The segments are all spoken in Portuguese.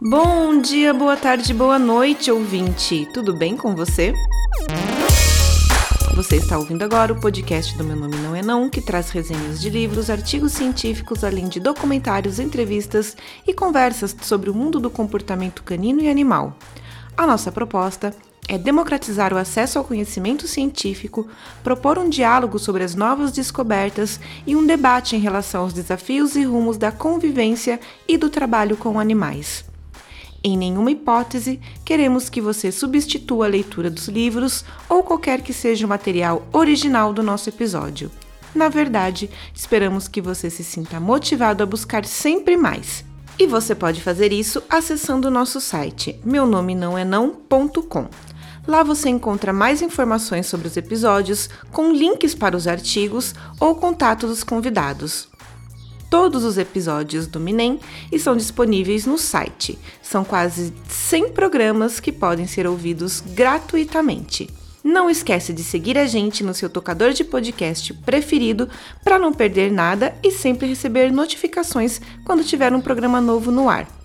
Bom dia, boa tarde, boa noite, ouvinte. Tudo bem com você? Você está ouvindo agora o podcast do Meu Nome Não É Não, que traz resenhas de livros, artigos científicos, além de documentários, entrevistas e conversas sobre o mundo do comportamento canino e animal. A nossa proposta é democratizar o acesso ao conhecimento científico, propor um diálogo sobre as novas descobertas e um debate em relação aos desafios e rumos da convivência e do trabalho com animais. Em nenhuma hipótese queremos que você substitua a leitura dos livros ou qualquer que seja o material original do nosso episódio. Na verdade, esperamos que você se sinta motivado a buscar sempre mais. E você pode fazer isso acessando o nosso site meu nome não é não.com. Lá você encontra mais informações sobre os episódios, com links para os artigos ou contato dos convidados. Todos os episódios do Minem estão disponíveis no site. São quase 100 programas que podem ser ouvidos gratuitamente. Não esquece de seguir a gente no seu tocador de podcast preferido para não perder nada e sempre receber notificações quando tiver um programa novo no ar.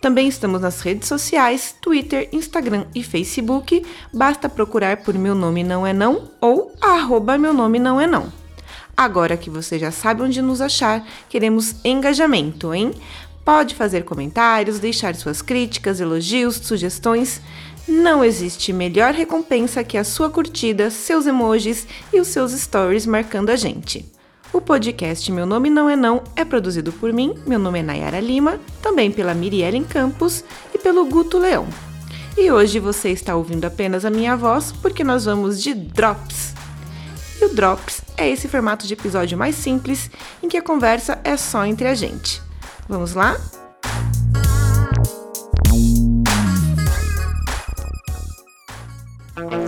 Também estamos nas redes sociais, Twitter, Instagram e Facebook. Basta procurar por Meu Nome Não É Não ou arroba Meu Nome Não É Não. Agora que você já sabe onde nos achar, queremos engajamento, hein? Pode fazer comentários, deixar suas críticas, elogios, sugestões. Não existe melhor recompensa que a sua curtida, seus emojis e os seus stories marcando a gente. O podcast Meu Nome Não É Não é produzido por mim, meu nome é Nayara Lima, também pela Miriellen Campos e pelo Guto Leão. E hoje você está ouvindo apenas a minha voz porque nós vamos de Drops. E o Drops é esse formato de episódio mais simples em que a conversa é só entre a gente. Vamos lá? Não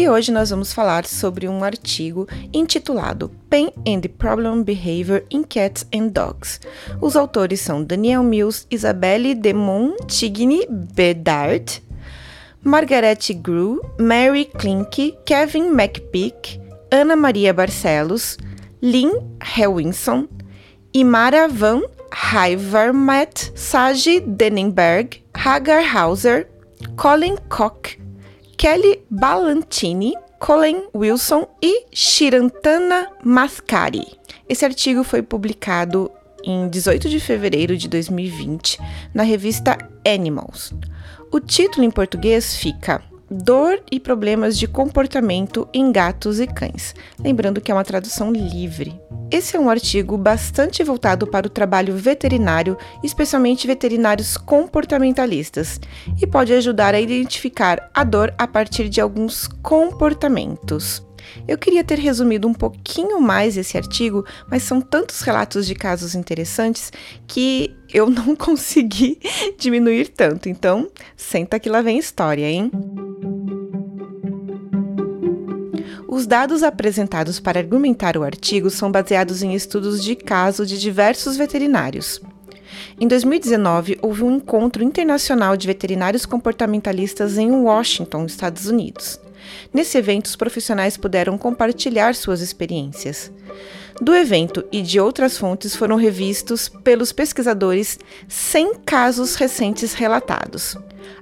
E hoje nós vamos falar sobre um artigo intitulado Pain and Problem Behavior in Cats and Dogs. Os autores são Daniel Mills, Isabelle de Montigny Bedard, Margaret Grew, Mary Klink, Kevin McPeak, Ana Maria Barcelos, Lynn Hewinson, Imara Van Heivermet, Sagi Denenberg, Hagar Hauser, Colin Koch, Kelly Ballantini, Colin Wilson e Shirantana Mascari. Esse artigo foi publicado em 18 de fevereiro de 2020 na revista Animals. O título em português fica Dor e problemas de comportamento em gatos e cães. Lembrando que é uma tradução livre. Esse é um artigo bastante voltado para o trabalho veterinário, especialmente veterinários comportamentalistas, e pode ajudar a identificar a dor a partir de alguns comportamentos. Eu queria ter resumido um pouquinho mais esse artigo, mas são tantos relatos de casos interessantes que eu não consegui diminuir tanto. Então, senta que lá vem história, hein? Os dados apresentados para argumentar o artigo são baseados em estudos de caso de diversos veterinários. Em 2019, houve um encontro internacional de veterinários comportamentalistas em Washington, Estados Unidos. Nesse evento, os profissionais puderam compartilhar suas experiências. Do evento e de outras fontes foram revistos pelos pesquisadores 100 casos recentes relatados.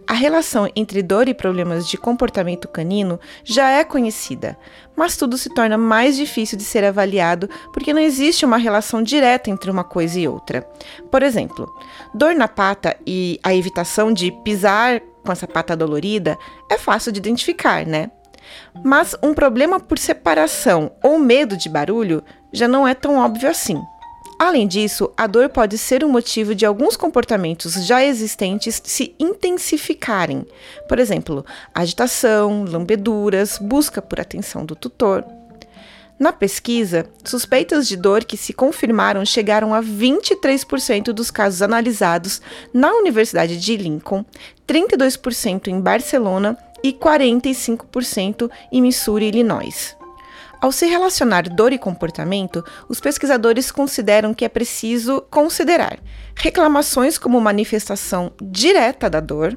A relação entre dor e problemas de comportamento canino já é conhecida, mas tudo se torna mais difícil de ser avaliado porque não existe uma relação direta entre uma coisa e outra. Por exemplo, dor na pata e a evitação de pisar com essa pata dolorida é fácil de identificar, né? Mas um problema por separação ou medo de barulho já não é tão óbvio assim. Além disso, a dor pode ser um motivo de alguns comportamentos já existentes se intensificarem. Por exemplo, agitação, lambeduras, busca por atenção do tutor. Na pesquisa, suspeitas de dor que se confirmaram chegaram a 23% dos casos analisados na Universidade de Lincoln, 32% em Barcelona e 45% em Missouri, Illinois. Ao se relacionar dor e comportamento, os pesquisadores consideram que é preciso considerar reclamações como manifestação direta da dor,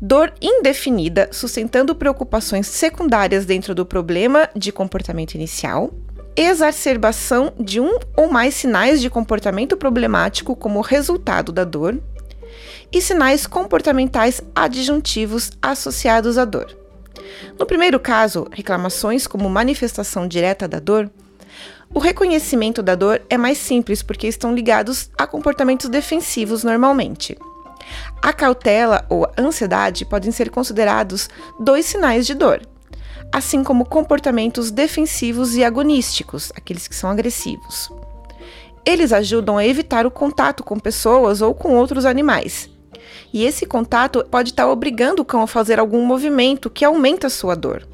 dor indefinida sustentando preocupações secundárias dentro do problema de comportamento inicial, exacerbação de um ou mais sinais de comportamento problemático como resultado da dor e sinais comportamentais adjuntivos associados à dor. No primeiro caso, reclamações como manifestação direta da dor, o reconhecimento da dor é mais simples porque estão ligados a comportamentos defensivos normalmente. A cautela ou a ansiedade podem ser considerados dois sinais de dor, assim como comportamentos defensivos e agonísticos, aqueles que são agressivos. Eles ajudam a evitar o contato com pessoas ou com outros animais, e esse contato pode estar obrigando o cão a fazer algum movimento que aumenta sua dor.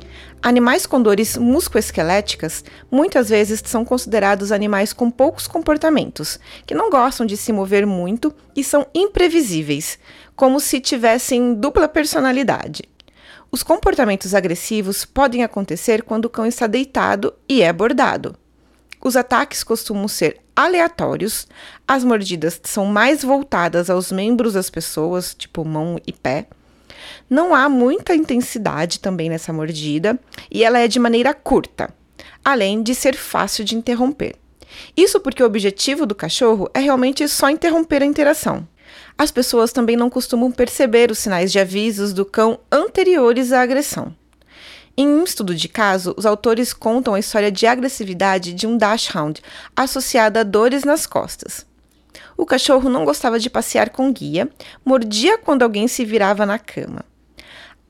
Animais com dores musculoesqueléticas muitas vezes são considerados animais com poucos comportamentos, que não gostam de se mover muito e são imprevisíveis, como se tivessem dupla personalidade. Os comportamentos agressivos podem acontecer quando o cão está deitado e é abordado. Os ataques costumam ser aleatórios, as mordidas são mais voltadas aos membros das pessoas, tipo mão e pé. Não há muita intensidade também nessa mordida e ela é de maneira curta, além de ser fácil de interromper. Isso porque o objetivo do cachorro é realmente só interromper a interação. As pessoas também não costumam perceber os sinais de avisos do cão anteriores à agressão. Em um estudo de caso, os autores contam a história de agressividade de um dachshund associada a dores nas costas. O cachorro não gostava de passear com guia, mordia quando alguém se virava na cama.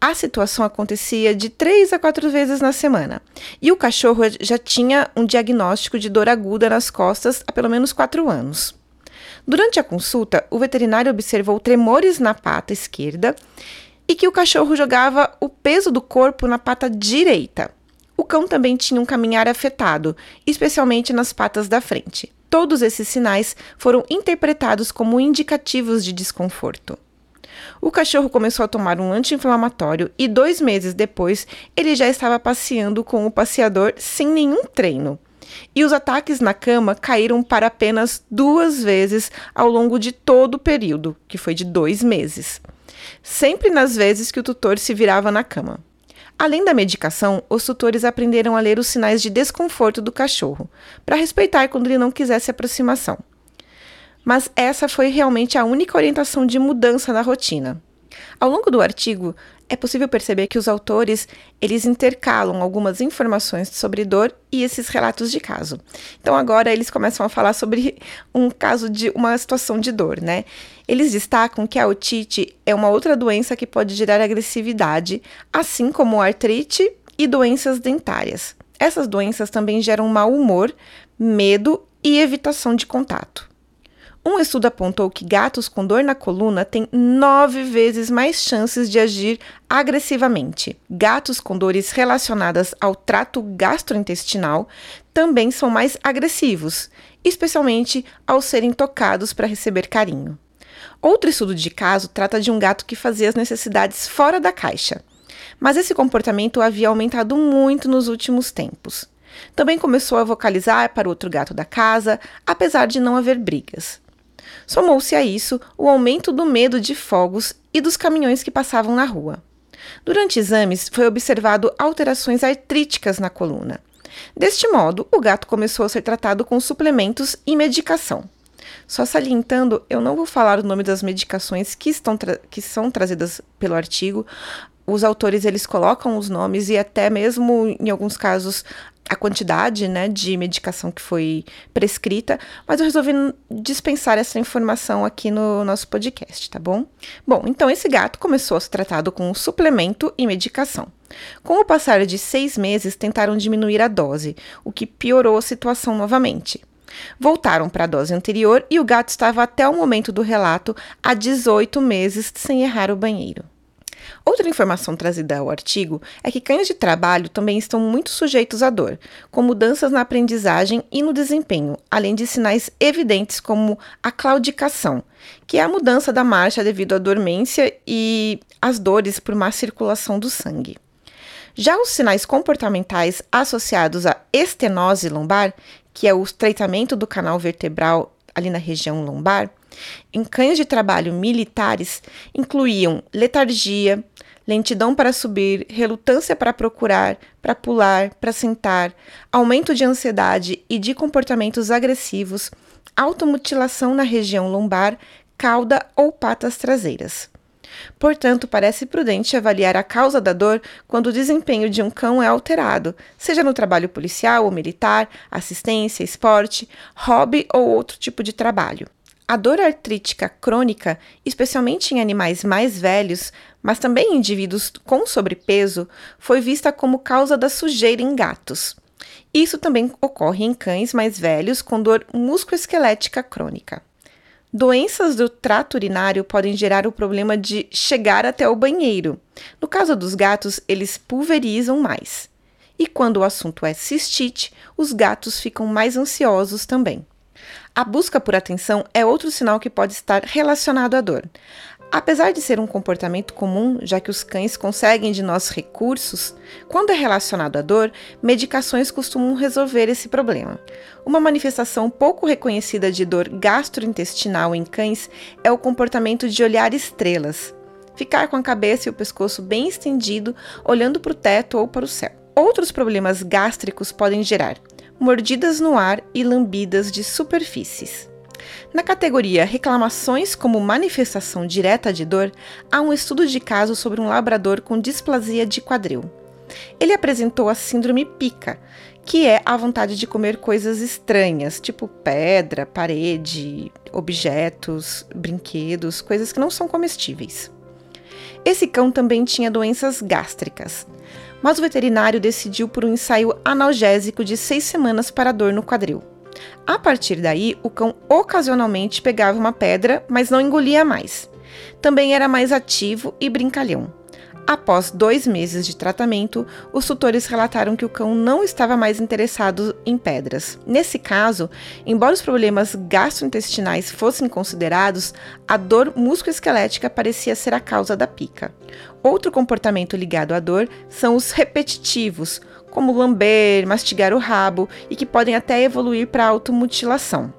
A situação acontecia de três a quatro vezes na semana, e o cachorro já tinha um diagnóstico de dor aguda nas costas há pelo menos quatro anos. Durante a consulta, o veterinário observou tremores na pata esquerda e que o cachorro jogava o peso do corpo na pata direita. O cão também tinha um caminhar afetado, especialmente nas patas da frente. Todos esses sinais foram interpretados como indicativos de desconforto. O cachorro começou a tomar um anti-inflamatório e dois meses depois ele já estava passeando com o passeador sem nenhum treino. E os ataques na cama caíram para apenas duas vezes ao longo de todo o período, que foi de dois meses sempre nas vezes que o tutor se virava na cama. Além da medicação, os tutores aprenderam a ler os sinais de desconforto do cachorro, para respeitar quando ele não quisesse aproximação. Mas essa foi realmente a única orientação de mudança na rotina. Ao longo do artigo, é possível perceber que os autores eles intercalam algumas informações sobre dor e esses relatos de caso. Então agora eles começam a falar sobre um caso de uma situação de dor, né? Eles destacam que a otite é uma outra doença que pode gerar agressividade, assim como artrite e doenças dentárias. Essas doenças também geram mau humor, medo e evitação de contato. Um estudo apontou que gatos com dor na coluna têm nove vezes mais chances de agir agressivamente. Gatos com dores relacionadas ao trato gastrointestinal também são mais agressivos, especialmente ao serem tocados para receber carinho. Outro estudo de caso trata de um gato que fazia as necessidades fora da caixa, mas esse comportamento havia aumentado muito nos últimos tempos. Também começou a vocalizar para outro gato da casa, apesar de não haver brigas. Somou-se a isso o aumento do medo de fogos e dos caminhões que passavam na rua. Durante exames, foi observado alterações artríticas na coluna. Deste modo, o gato começou a ser tratado com suplementos e medicação. Só salientando, eu não vou falar o nome das medicações que, estão que são trazidas pelo artigo. Os autores eles colocam os nomes e até mesmo em alguns casos a quantidade né, de medicação que foi prescrita, mas eu resolvi dispensar essa informação aqui no nosso podcast, tá bom? Bom, então esse gato começou a ser tratado com suplemento e medicação. Com o passar de seis meses, tentaram diminuir a dose, o que piorou a situação novamente. Voltaram para a dose anterior e o gato estava até o momento do relato há 18 meses sem errar o banheiro. Outra informação trazida ao artigo é que cães de trabalho também estão muito sujeitos à dor, com mudanças na aprendizagem e no desempenho, além de sinais evidentes como a claudicação, que é a mudança da marcha devido à dormência e às dores por má circulação do sangue. Já os sinais comportamentais associados à estenose lombar, que é o estreitamento do canal vertebral ali na região lombar, em cães de trabalho militares incluíam letargia, lentidão para subir, relutância para procurar, para pular, para sentar, aumento de ansiedade e de comportamentos agressivos, automutilação na região lombar, cauda ou patas traseiras. Portanto, parece prudente avaliar a causa da dor quando o desempenho de um cão é alterado, seja no trabalho policial ou militar, assistência, esporte, hobby ou outro tipo de trabalho. A dor artrítica crônica, especialmente em animais mais velhos, mas também em indivíduos com sobrepeso, foi vista como causa da sujeira em gatos. Isso também ocorre em cães mais velhos com dor musculoesquelética crônica. Doenças do trato urinário podem gerar o problema de chegar até o banheiro. No caso dos gatos, eles pulverizam mais. E quando o assunto é cistite, os gatos ficam mais ansiosos também. A busca por atenção é outro sinal que pode estar relacionado à dor. Apesar de ser um comportamento comum, já que os cães conseguem de nós recursos, quando é relacionado à dor, medicações costumam resolver esse problema. Uma manifestação pouco reconhecida de dor gastrointestinal em cães é o comportamento de olhar estrelas. Ficar com a cabeça e o pescoço bem estendido, olhando para o teto ou para o céu. Outros problemas gástricos podem gerar mordidas no ar e lambidas de superfícies. Na categoria Reclamações como manifestação direta de dor, há um estudo de caso sobre um labrador com displasia de quadril. Ele apresentou a síndrome pica, que é a vontade de comer coisas estranhas, tipo pedra, parede, objetos, brinquedos, coisas que não são comestíveis. Esse cão também tinha doenças gástricas mas o veterinário decidiu por um ensaio analgésico de seis semanas para dor no quadril. A partir daí, o cão ocasionalmente pegava uma pedra, mas não engolia mais. Também era mais ativo e brincalhão. Após dois meses de tratamento, os tutores relataram que o cão não estava mais interessado em pedras. Nesse caso, embora os problemas gastrointestinais fossem considerados, a dor musculoesquelética parecia ser a causa da pica. Outro comportamento ligado à dor são os repetitivos, como lamber, mastigar o rabo e que podem até evoluir para automutilação.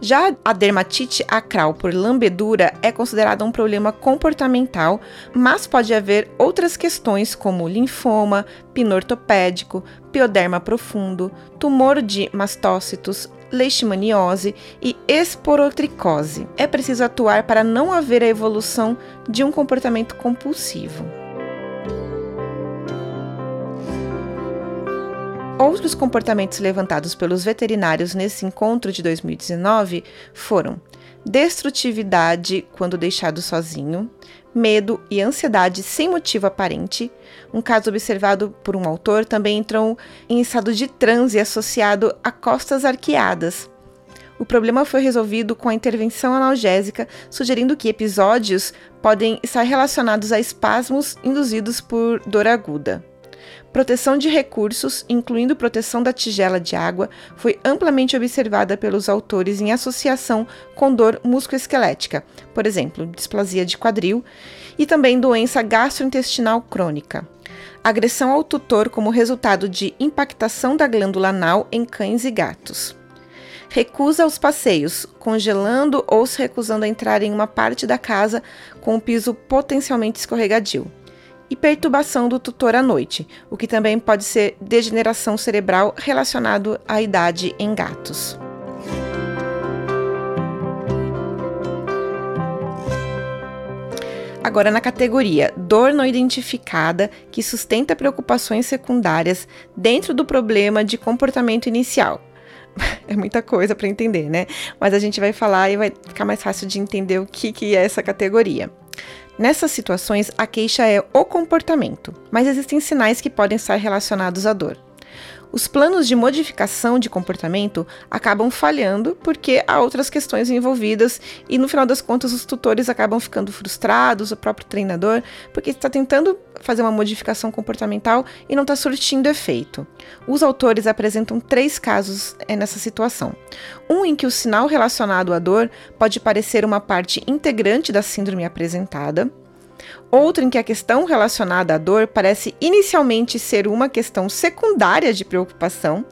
Já a dermatite acral por lambedura é considerada um problema comportamental, mas pode haver outras questões como linfoma, pinortopédico, pioderma profundo, tumor de mastócitos, leishmaniose e esporotricose. É preciso atuar para não haver a evolução de um comportamento compulsivo. Outros comportamentos levantados pelos veterinários nesse encontro de 2019 foram destrutividade quando deixado sozinho, medo e ansiedade sem motivo aparente. Um caso observado por um autor também entrou em estado de transe associado a costas arqueadas. O problema foi resolvido com a intervenção analgésica, sugerindo que episódios podem estar relacionados a espasmos induzidos por dor aguda. Proteção de recursos, incluindo proteção da tigela de água, foi amplamente observada pelos autores em associação com dor musculoesquelética, por exemplo, displasia de quadril, e também doença gastrointestinal crônica. Agressão ao tutor como resultado de impactação da glândula anal em cães e gatos. Recusa aos passeios, congelando ou se recusando a entrar em uma parte da casa com o piso potencialmente escorregadio e perturbação do tutor à noite, o que também pode ser degeneração cerebral relacionado à idade em gatos. Agora, na categoria dor não identificada que sustenta preocupações secundárias dentro do problema de comportamento inicial. É muita coisa para entender, né? Mas a gente vai falar e vai ficar mais fácil de entender o que, que é essa categoria. Nessas situações, a queixa é o comportamento, mas existem sinais que podem estar relacionados à dor. Os planos de modificação de comportamento acabam falhando porque há outras questões envolvidas e no final das contas os tutores acabam ficando frustrados, o próprio treinador, porque está tentando fazer uma modificação comportamental e não está surtindo efeito. Os autores apresentam três casos é, nessa situação. Um em que o sinal relacionado à dor pode parecer uma parte integrante da síndrome apresentada outro em que a questão relacionada à dor parece inicialmente ser uma questão secundária de preocupação,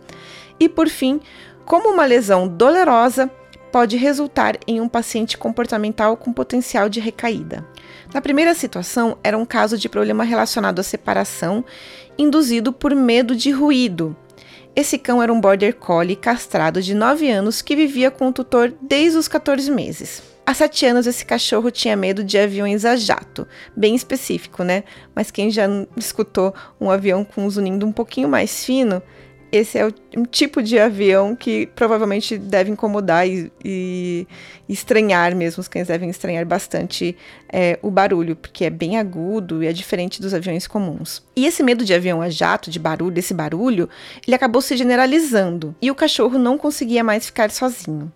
e por fim, como uma lesão dolorosa pode resultar em um paciente comportamental com potencial de recaída. Na primeira situação, era um caso de problema relacionado à separação, induzido por medo de ruído. Esse cão era um border collie castrado de 9 anos que vivia com o tutor desde os 14 meses. Há sete anos, esse cachorro tinha medo de aviões a jato. Bem específico, né? Mas quem já escutou um avião com um zunindo um pouquinho mais fino, esse é o, um tipo de avião que provavelmente deve incomodar e, e estranhar mesmo. Os cães devem estranhar bastante é, o barulho, porque é bem agudo e é diferente dos aviões comuns. E esse medo de avião a jato, de barulho, desse barulho, ele acabou se generalizando e o cachorro não conseguia mais ficar sozinho.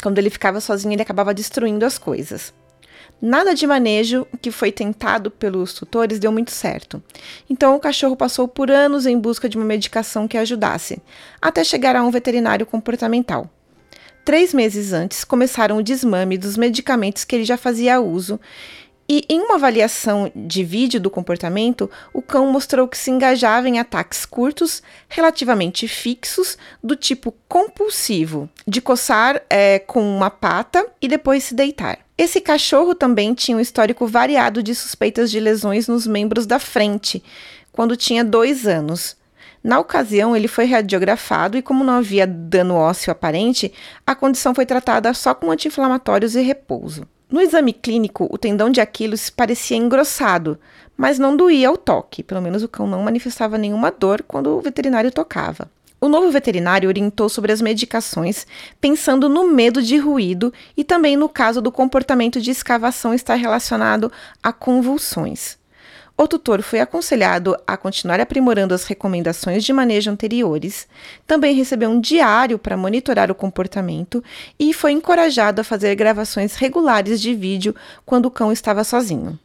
Quando ele ficava sozinho, ele acabava destruindo as coisas. Nada de manejo que foi tentado pelos tutores deu muito certo. Então o cachorro passou por anos em busca de uma medicação que ajudasse, até chegar a um veterinário comportamental. Três meses antes, começaram o desmame dos medicamentos que ele já fazia uso e em uma avaliação de vídeo do comportamento, o cão mostrou que se engajava em ataques curtos, relativamente fixos, do tipo compulsivo, de coçar é, com uma pata e depois se deitar. Esse cachorro também tinha um histórico variado de suspeitas de lesões nos membros da frente, quando tinha dois anos. Na ocasião, ele foi radiografado e, como não havia dano ósseo aparente, a condição foi tratada só com anti-inflamatórios e repouso. No exame clínico, o tendão de Aquiles parecia engrossado, mas não doía ao toque. Pelo menos o cão não manifestava nenhuma dor quando o veterinário tocava. O novo veterinário orientou sobre as medicações, pensando no medo de ruído e também no caso do comportamento de escavação estar relacionado a convulsões. O tutor foi aconselhado a continuar aprimorando as recomendações de manejo anteriores, também recebeu um diário para monitorar o comportamento e foi encorajado a fazer gravações regulares de vídeo quando o cão estava sozinho.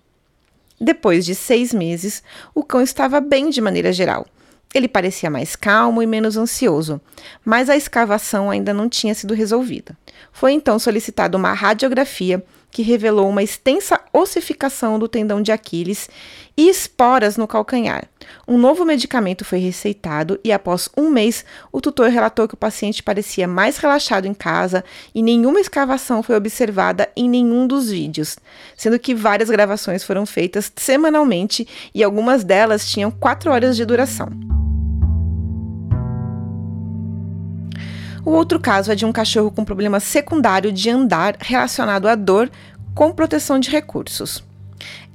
Depois de seis meses, o cão estava bem de maneira geral. Ele parecia mais calmo e menos ansioso, mas a escavação ainda não tinha sido resolvida. Foi então solicitada uma radiografia que revelou uma extensa ossificação do tendão de Aquiles e esporas no calcanhar. Um novo medicamento foi receitado e, após um mês, o tutor relatou que o paciente parecia mais relaxado em casa e nenhuma escavação foi observada em nenhum dos vídeos, sendo que várias gravações foram feitas semanalmente e algumas delas tinham quatro horas de duração. O outro caso é de um cachorro com problema secundário de andar relacionado à dor com proteção de recursos.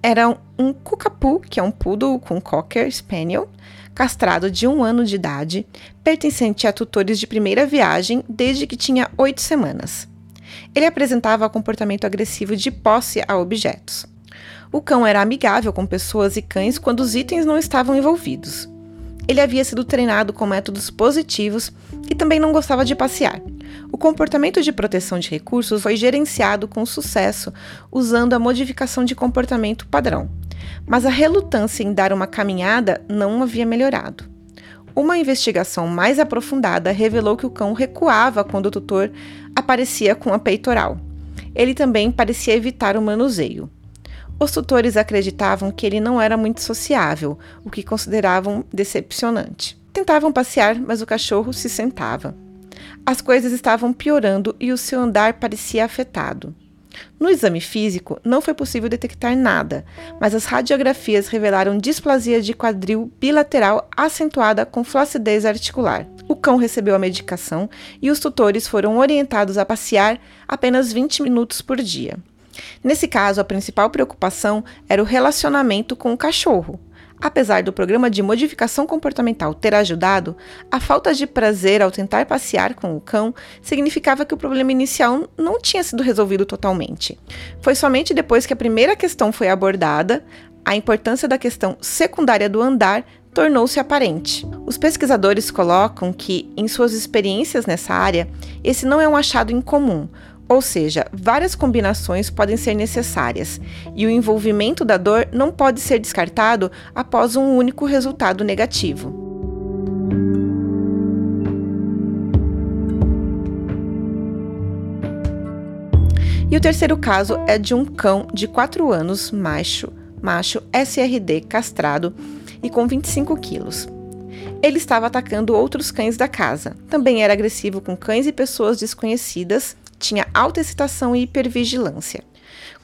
Era um cucapu, que é um poodle com cocker spaniel, castrado de um ano de idade, pertencente a tutores de primeira viagem desde que tinha oito semanas. Ele apresentava comportamento agressivo de posse a objetos. O cão era amigável com pessoas e cães quando os itens não estavam envolvidos. Ele havia sido treinado com métodos positivos e também não gostava de passear. O comportamento de proteção de recursos foi gerenciado com sucesso usando a modificação de comportamento padrão, mas a relutância em dar uma caminhada não havia melhorado. Uma investigação mais aprofundada revelou que o cão recuava quando o tutor aparecia com a peitoral. Ele também parecia evitar o manuseio. Os tutores acreditavam que ele não era muito sociável, o que consideravam decepcionante. Tentavam passear, mas o cachorro se sentava. As coisas estavam piorando e o seu andar parecia afetado. No exame físico, não foi possível detectar nada, mas as radiografias revelaram displasia de quadril bilateral acentuada com flacidez articular. O cão recebeu a medicação e os tutores foram orientados a passear apenas 20 minutos por dia. Nesse caso, a principal preocupação era o relacionamento com o cachorro. Apesar do programa de modificação comportamental ter ajudado, a falta de prazer ao tentar passear com o cão significava que o problema inicial não tinha sido resolvido totalmente. Foi somente depois que a primeira questão foi abordada, a importância da questão secundária do andar tornou-se aparente. Os pesquisadores colocam que, em suas experiências nessa área, esse não é um achado incomum, ou seja, várias combinações podem ser necessárias, e o envolvimento da dor não pode ser descartado após um único resultado negativo. E o terceiro caso é de um cão de 4 anos, macho, macho SRD castrado e com 25 quilos. Ele estava atacando outros cães da casa. Também era agressivo com cães e pessoas desconhecidas, tinha alta excitação e hipervigilância.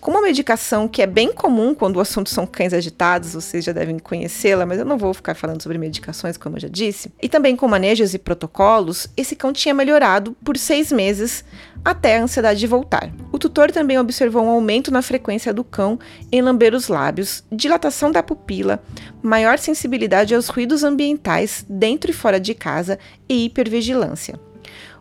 Com uma medicação que é bem comum quando o assunto são cães agitados, vocês já devem conhecê-la, mas eu não vou ficar falando sobre medicações, como eu já disse. E também com manejos e protocolos, esse cão tinha melhorado por seis meses até a ansiedade voltar. O tutor também observou um aumento na frequência do cão em lamber os lábios, dilatação da pupila, maior sensibilidade aos ruídos ambientais dentro e fora de casa e hipervigilância.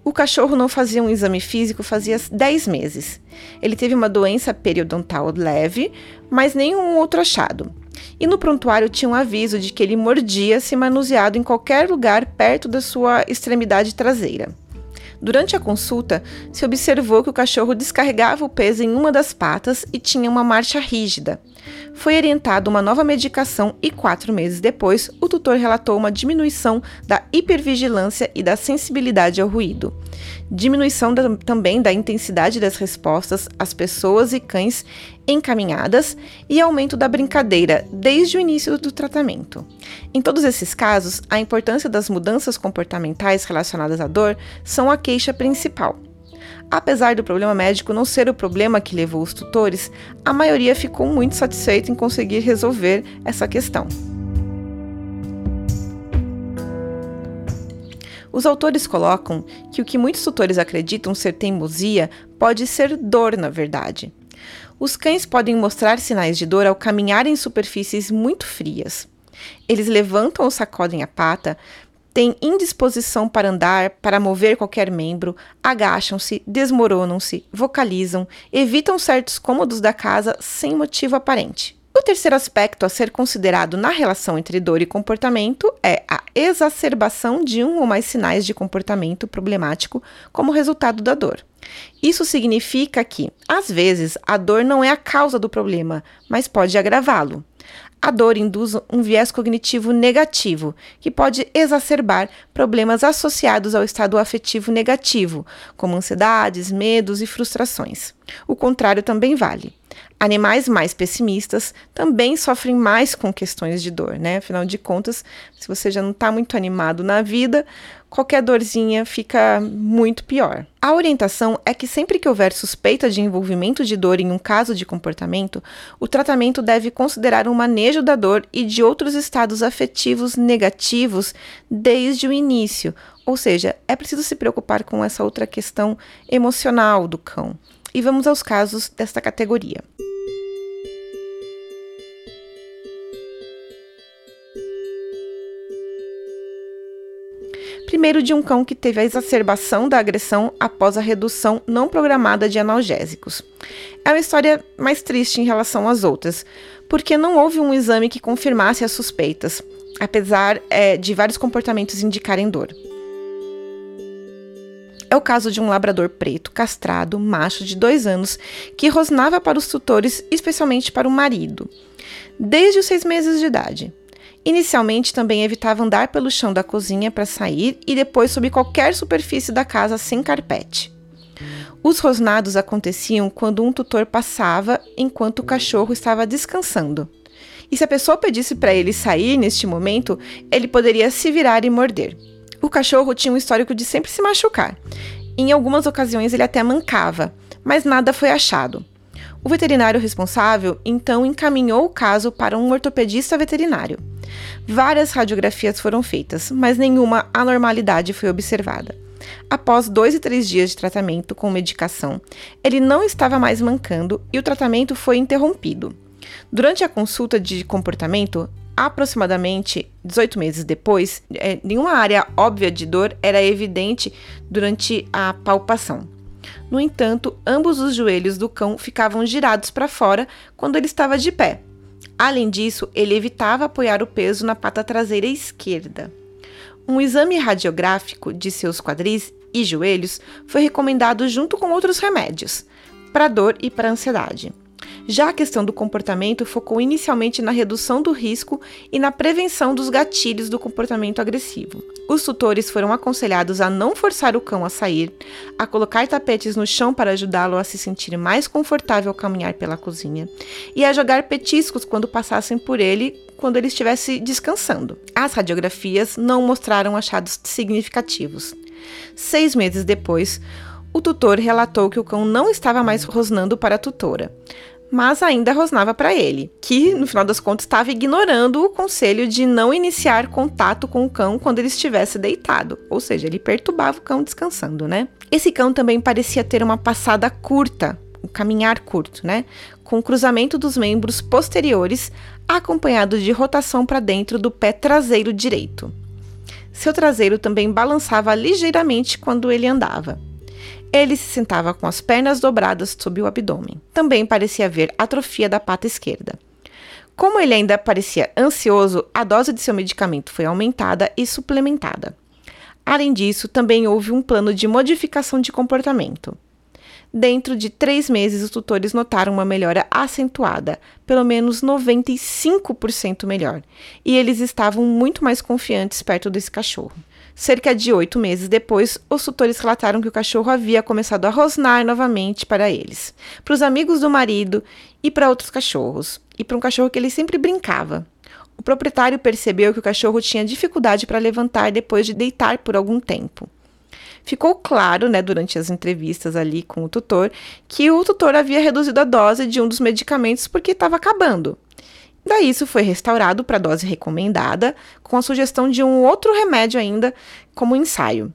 O cachorro não fazia um exame físico fazia 10 meses. Ele teve uma doença periodontal leve, mas nenhum outro achado. E no prontuário tinha um aviso de que ele mordia se manuseado em qualquer lugar perto da sua extremidade traseira. Durante a consulta, se observou que o cachorro descarregava o peso em uma das patas e tinha uma marcha rígida. Foi orientado uma nova medicação e quatro meses depois, o tutor relatou uma diminuição da hipervigilância e da sensibilidade ao ruído. Diminuição da, também da intensidade das respostas às pessoas e cães encaminhadas e aumento da brincadeira desde o início do tratamento. Em todos esses casos, a importância das mudanças comportamentais relacionadas à dor são a queixa principal. Apesar do problema médico não ser o problema que levou os tutores, a maioria ficou muito satisfeita em conseguir resolver essa questão. Os autores colocam que o que muitos tutores acreditam ser teimosia pode ser dor, na verdade. Os cães podem mostrar sinais de dor ao caminhar em superfícies muito frias. Eles levantam ou sacodem a pata, têm indisposição para andar, para mover qualquer membro, agacham-se, desmoronam-se, vocalizam, evitam certos cômodos da casa sem motivo aparente. O terceiro aspecto a ser considerado na relação entre dor e comportamento é a exacerbação de um ou mais sinais de comportamento problemático como resultado da dor. Isso significa que, às vezes, a dor não é a causa do problema, mas pode agravá-lo. A dor induz um viés cognitivo negativo, que pode exacerbar problemas associados ao estado afetivo negativo, como ansiedades, medos e frustrações. O contrário também vale. Animais mais pessimistas também sofrem mais com questões de dor, né? Afinal de contas, se você já não está muito animado na vida, qualquer dorzinha fica muito pior. A orientação é que sempre que houver suspeita de envolvimento de dor em um caso de comportamento, o tratamento deve considerar um manejo da dor e de outros estados afetivos negativos desde o início. Ou seja, é preciso se preocupar com essa outra questão emocional do cão. E vamos aos casos desta categoria. Primeiro, de um cão que teve a exacerbação da agressão após a redução não programada de analgésicos. É uma história mais triste em relação às outras, porque não houve um exame que confirmasse as suspeitas, apesar é, de vários comportamentos indicarem dor. É o caso de um labrador preto, castrado, macho de dois anos, que rosnava para os tutores, especialmente para o marido, desde os seis meses de idade. Inicialmente também evitava andar pelo chão da cozinha para sair e depois sobre qualquer superfície da casa sem carpete. Os rosnados aconteciam quando um tutor passava enquanto o cachorro estava descansando. E se a pessoa pedisse para ele sair neste momento, ele poderia se virar e morder. O cachorro tinha um histórico de sempre se machucar. Em algumas ocasiões ele até mancava, mas nada foi achado. O veterinário responsável então encaminhou o caso para um ortopedista veterinário. Várias radiografias foram feitas, mas nenhuma anormalidade foi observada. Após dois e três dias de tratamento com medicação, ele não estava mais mancando e o tratamento foi interrompido. Durante a consulta de comportamento, aproximadamente 18 meses depois, é, nenhuma área óbvia de dor era evidente durante a palpação. No entanto, ambos os joelhos do cão ficavam girados para fora quando ele estava de pé, Além disso, ele evitava apoiar o peso na pata traseira esquerda. Um exame radiográfico de seus quadris e joelhos foi recomendado junto com outros remédios, para dor e para ansiedade. Já a questão do comportamento focou inicialmente na redução do risco e na prevenção dos gatilhos do comportamento agressivo. Os tutores foram aconselhados a não forçar o cão a sair, a colocar tapetes no chão para ajudá-lo a se sentir mais confortável ao caminhar pela cozinha e a jogar petiscos quando passassem por ele quando ele estivesse descansando. As radiografias não mostraram achados significativos. Seis meses depois, o tutor relatou que o cão não estava mais rosnando para a tutora mas ainda rosnava para ele, que no final das contas estava ignorando o conselho de não iniciar contato com o cão quando ele estivesse deitado, ou seja, ele perturbava o cão descansando, né? Esse cão também parecia ter uma passada curta, um caminhar curto, né? Com cruzamento dos membros posteriores, acompanhado de rotação para dentro do pé traseiro direito. Seu traseiro também balançava ligeiramente quando ele andava. Ele se sentava com as pernas dobradas sob o abdômen. Também parecia haver atrofia da pata esquerda. Como ele ainda parecia ansioso, a dose de seu medicamento foi aumentada e suplementada. Além disso, também houve um plano de modificação de comportamento. Dentro de três meses, os tutores notaram uma melhora acentuada, pelo menos 95% melhor, e eles estavam muito mais confiantes perto desse cachorro. Cerca de oito meses depois, os tutores relataram que o cachorro havia começado a rosnar novamente para eles, para os amigos do marido e para outros cachorros, e para um cachorro que ele sempre brincava. O proprietário percebeu que o cachorro tinha dificuldade para levantar depois de deitar por algum tempo. Ficou claro, né, durante as entrevistas ali com o tutor, que o tutor havia reduzido a dose de um dos medicamentos porque estava acabando. Daí isso foi restaurado para a dose recomendada, com a sugestão de um outro remédio ainda como ensaio.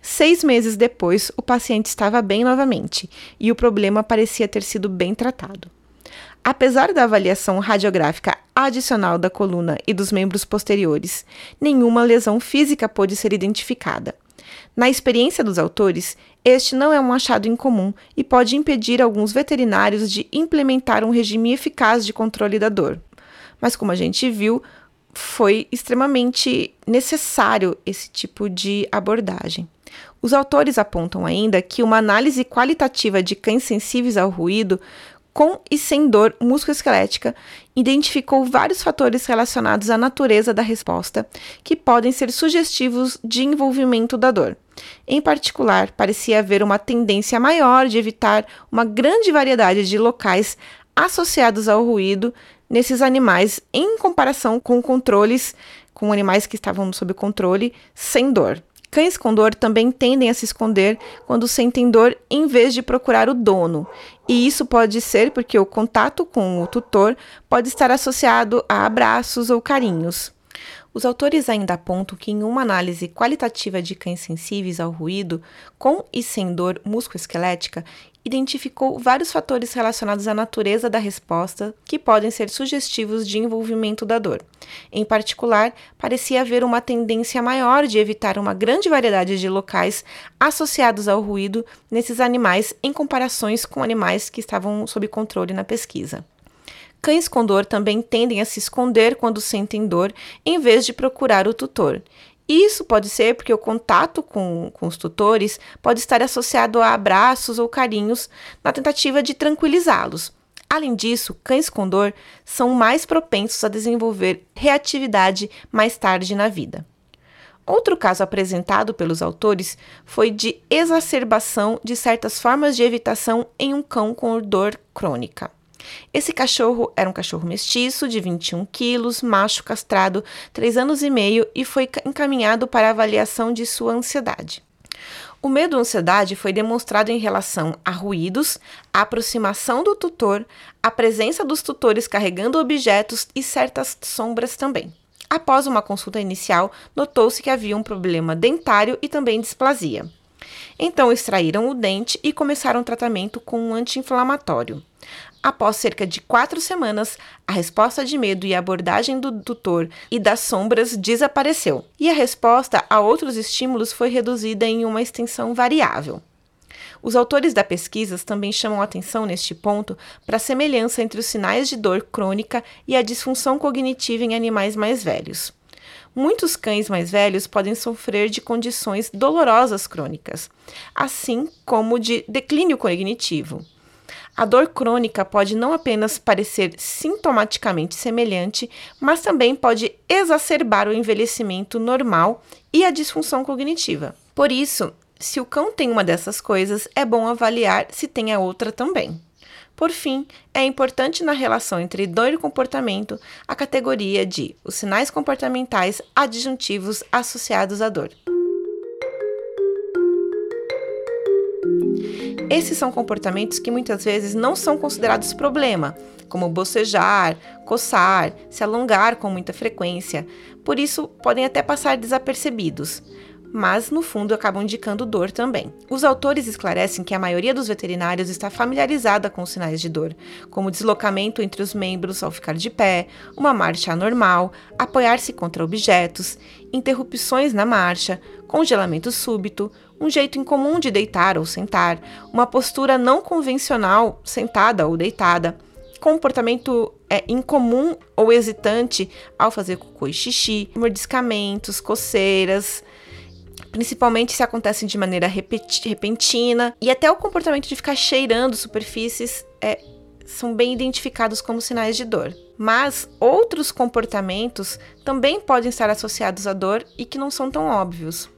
Seis meses depois, o paciente estava bem novamente e o problema parecia ter sido bem tratado. Apesar da avaliação radiográfica adicional da coluna e dos membros posteriores, nenhuma lesão física pôde ser identificada. Na experiência dos autores, este não é um achado incomum e pode impedir alguns veterinários de implementar um regime eficaz de controle da dor mas como a gente viu, foi extremamente necessário esse tipo de abordagem. Os autores apontam ainda que uma análise qualitativa de cães sensíveis ao ruído com e sem dor musculoesquelética identificou vários fatores relacionados à natureza da resposta que podem ser sugestivos de envolvimento da dor. Em particular, parecia haver uma tendência maior de evitar uma grande variedade de locais associados ao ruído nesses animais em comparação com controles, com animais que estavam sob controle sem dor. Cães com dor também tendem a se esconder quando sentem dor em vez de procurar o dono. E isso pode ser porque o contato com o tutor pode estar associado a abraços ou carinhos. Os autores ainda apontam que, em uma análise qualitativa de cães sensíveis ao ruído, com e sem dor musculoesquelética, identificou vários fatores relacionados à natureza da resposta que podem ser sugestivos de envolvimento da dor. Em particular, parecia haver uma tendência maior de evitar uma grande variedade de locais associados ao ruído nesses animais em comparações com animais que estavam sob controle na pesquisa. Cães com dor também tendem a se esconder quando sentem dor em vez de procurar o tutor. Isso pode ser porque o contato com, com os tutores pode estar associado a abraços ou carinhos na tentativa de tranquilizá-los. Além disso, cães com dor são mais propensos a desenvolver reatividade mais tarde na vida. Outro caso apresentado pelos autores foi de exacerbação de certas formas de evitação em um cão com dor crônica. Esse cachorro era um cachorro mestiço de 21 quilos, macho castrado, 3 anos e meio e foi encaminhado para avaliação de sua ansiedade. O medo e ansiedade foi demonstrado em relação a ruídos, a aproximação do tutor, a presença dos tutores carregando objetos e certas sombras também. Após uma consulta inicial, notou-se que havia um problema dentário e também displasia. Então extraíram o dente e começaram o tratamento com um anti-inflamatório. Após cerca de quatro semanas, a resposta de medo e abordagem do tutor e das sombras desapareceu, e a resposta a outros estímulos foi reduzida em uma extensão variável. Os autores da pesquisa também chamam atenção neste ponto para a semelhança entre os sinais de dor crônica e a disfunção cognitiva em animais mais velhos. Muitos cães mais velhos podem sofrer de condições dolorosas crônicas, assim como de declínio cognitivo. A dor crônica pode não apenas parecer sintomaticamente semelhante, mas também pode exacerbar o envelhecimento normal e a disfunção cognitiva. Por isso, se o cão tem uma dessas coisas, é bom avaliar se tem a outra também. Por fim, é importante na relação entre dor e comportamento a categoria de os sinais comportamentais adjuntivos associados à dor. Esses são comportamentos que muitas vezes não são considerados problema, como bocejar, coçar, se alongar com muita frequência, por isso podem até passar desapercebidos mas no fundo acabam indicando dor também. Os autores esclarecem que a maioria dos veterinários está familiarizada com os sinais de dor, como deslocamento entre os membros ao ficar de pé, uma marcha anormal, apoiar-se contra objetos, interrupções na marcha, congelamento súbito, um jeito incomum de deitar ou sentar, uma postura não convencional, sentada ou deitada, comportamento é, incomum ou hesitante ao fazer cocô e xixi, mordiscamentos, coceiras, principalmente se acontecem de maneira repentina, e até o comportamento de ficar cheirando superfícies é, são bem identificados como sinais de dor. Mas outros comportamentos também podem estar associados à dor e que não são tão óbvios.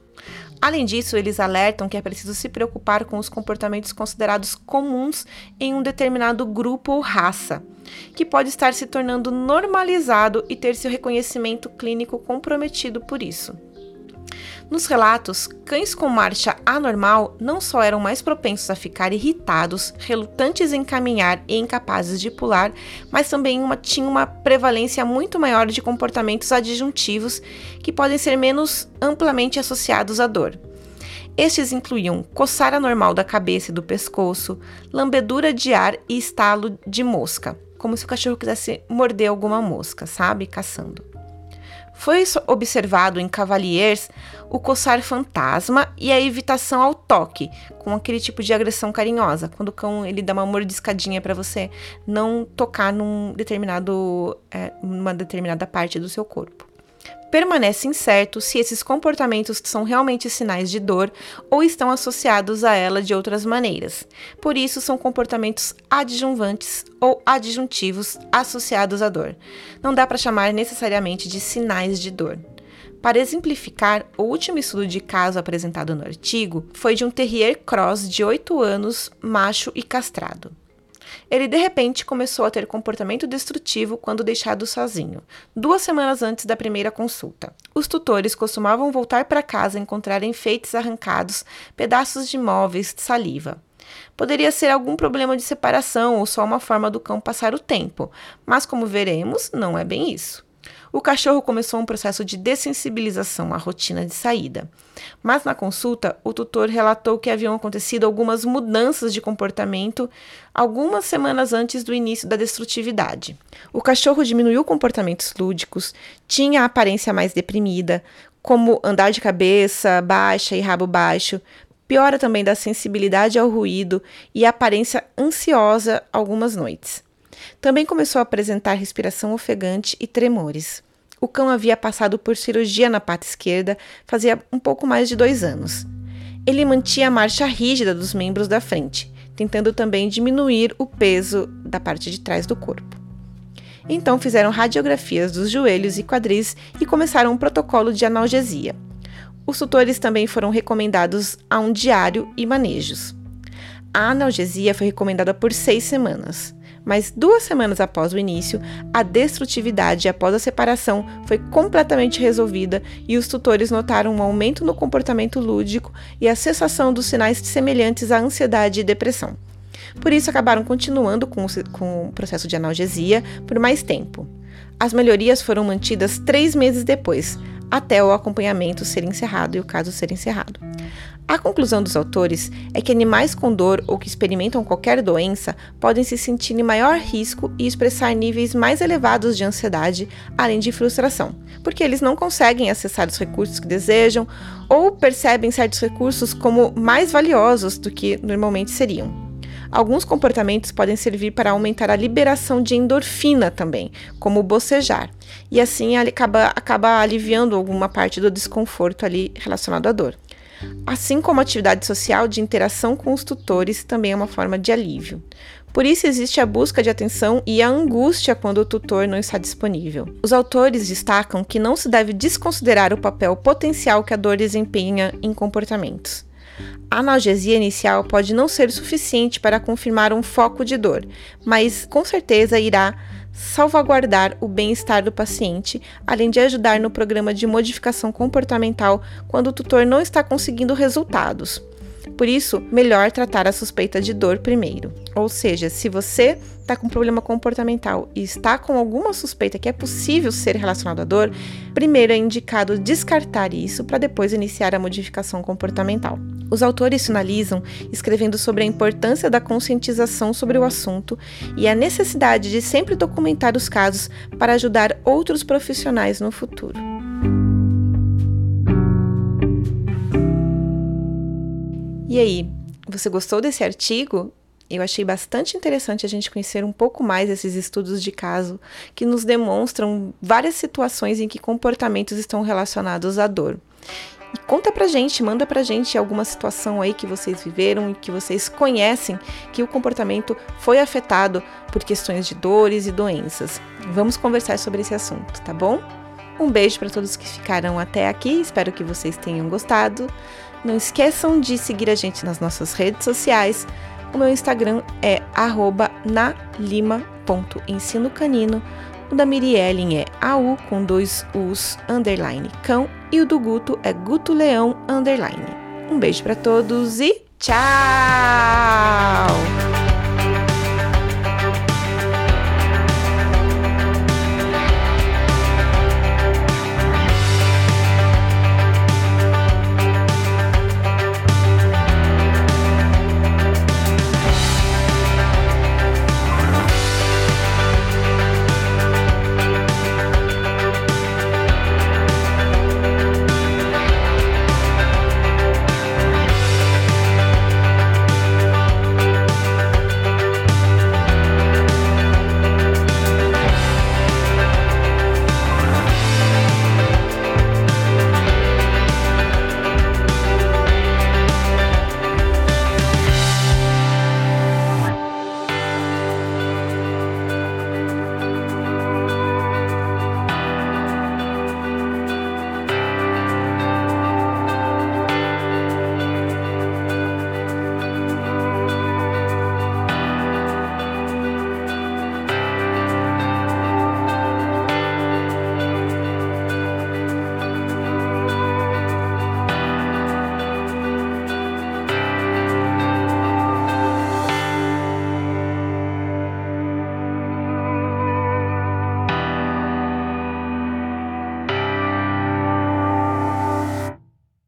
Além disso, eles alertam que é preciso se preocupar com os comportamentos considerados comuns em um determinado grupo ou raça, que pode estar se tornando normalizado e ter seu reconhecimento clínico comprometido por isso. Nos relatos, cães com marcha anormal não só eram mais propensos a ficar irritados, relutantes em caminhar e incapazes de pular, mas também uma, tinham uma prevalência muito maior de comportamentos adjuntivos que podem ser menos amplamente associados à dor. Estes incluíam coçar anormal da cabeça e do pescoço, lambedura de ar e estalo de mosca, como se o cachorro quisesse morder alguma mosca, sabe? Caçando. Foi observado em Cavaliers o coçar fantasma e a evitação ao toque, com aquele tipo de agressão carinhosa, quando o cão ele dá uma mordiscadinha para você não tocar num determinado, é, uma determinada parte do seu corpo permanece incerto se esses comportamentos são realmente sinais de dor ou estão associados a ela de outras maneiras. Por isso, são comportamentos adjuvantes ou adjuntivos associados à dor. Não dá para chamar necessariamente de sinais de dor. Para exemplificar, o último estudo de caso apresentado no artigo foi de um Terrier Cross de 8 anos, macho e castrado. Ele de repente começou a ter comportamento destrutivo quando deixado sozinho, duas semanas antes da primeira consulta. Os tutores costumavam voltar para casa e encontrar enfeites arrancados, pedaços de móveis, saliva. Poderia ser algum problema de separação ou só uma forma do cão passar o tempo, mas como veremos, não é bem isso. O cachorro começou um processo de dessensibilização à rotina de saída. Mas na consulta, o tutor relatou que haviam acontecido algumas mudanças de comportamento algumas semanas antes do início da destrutividade. O cachorro diminuiu comportamentos lúdicos, tinha a aparência mais deprimida, como andar de cabeça baixa e rabo baixo, piora também da sensibilidade ao ruído e aparência ansiosa algumas noites. Também começou a apresentar respiração ofegante e tremores. O cão havia passado por cirurgia na pata esquerda fazia um pouco mais de dois anos. Ele mantinha a marcha rígida dos membros da frente, tentando também diminuir o peso da parte de trás do corpo. Então fizeram radiografias dos joelhos e quadris e começaram um protocolo de analgesia. Os tutores também foram recomendados a um diário e manejos. A analgesia foi recomendada por seis semanas mas duas semanas após o início, a destrutividade após a separação foi completamente resolvida e os tutores notaram um aumento no comportamento lúdico e a cessação dos sinais semelhantes à ansiedade e depressão. Por isso, acabaram continuando com o, com o processo de analgesia por mais tempo. As melhorias foram mantidas três meses depois, até o acompanhamento ser encerrado e o caso ser encerrado. A conclusão dos autores é que animais com dor ou que experimentam qualquer doença podem se sentir em maior risco e expressar níveis mais elevados de ansiedade, além de frustração, porque eles não conseguem acessar os recursos que desejam ou percebem certos recursos como mais valiosos do que normalmente seriam. Alguns comportamentos podem servir para aumentar a liberação de endorfina também, como bocejar, e assim acaba, acaba aliviando alguma parte do desconforto ali relacionado à dor. Assim como a atividade social de interação com os tutores também é uma forma de alívio. Por isso existe a busca de atenção e a angústia quando o tutor não está disponível. Os autores destacam que não se deve desconsiderar o papel potencial que a dor desempenha em comportamentos. A analgesia inicial pode não ser suficiente para confirmar um foco de dor, mas com certeza irá salvaguardar o bem-estar do paciente, além de ajudar no programa de modificação comportamental quando o tutor não está conseguindo resultados. Por isso, melhor tratar a suspeita de dor primeiro. Ou seja, se você está com problema comportamental e está com alguma suspeita que é possível ser relacionado à dor, primeiro é indicado descartar isso para depois iniciar a modificação comportamental. Os autores finalizam escrevendo sobre a importância da conscientização sobre o assunto e a necessidade de sempre documentar os casos para ajudar outros profissionais no futuro. E aí, você gostou desse artigo? Eu achei bastante interessante a gente conhecer um pouco mais esses estudos de caso que nos demonstram várias situações em que comportamentos estão relacionados à dor. E conta pra gente, manda pra gente alguma situação aí que vocês viveram e que vocês conhecem que o comportamento foi afetado por questões de dores e doenças. Vamos conversar sobre esse assunto, tá bom? Um beijo para todos que ficaram até aqui, espero que vocês tenham gostado. Não esqueçam de seguir a gente nas nossas redes sociais. O meu Instagram é nalima.ensinocanino. O da Miriellen é AU com dois U's underline cão e o do Guto é Guto Leão underline. Um beijo para todos e tchau!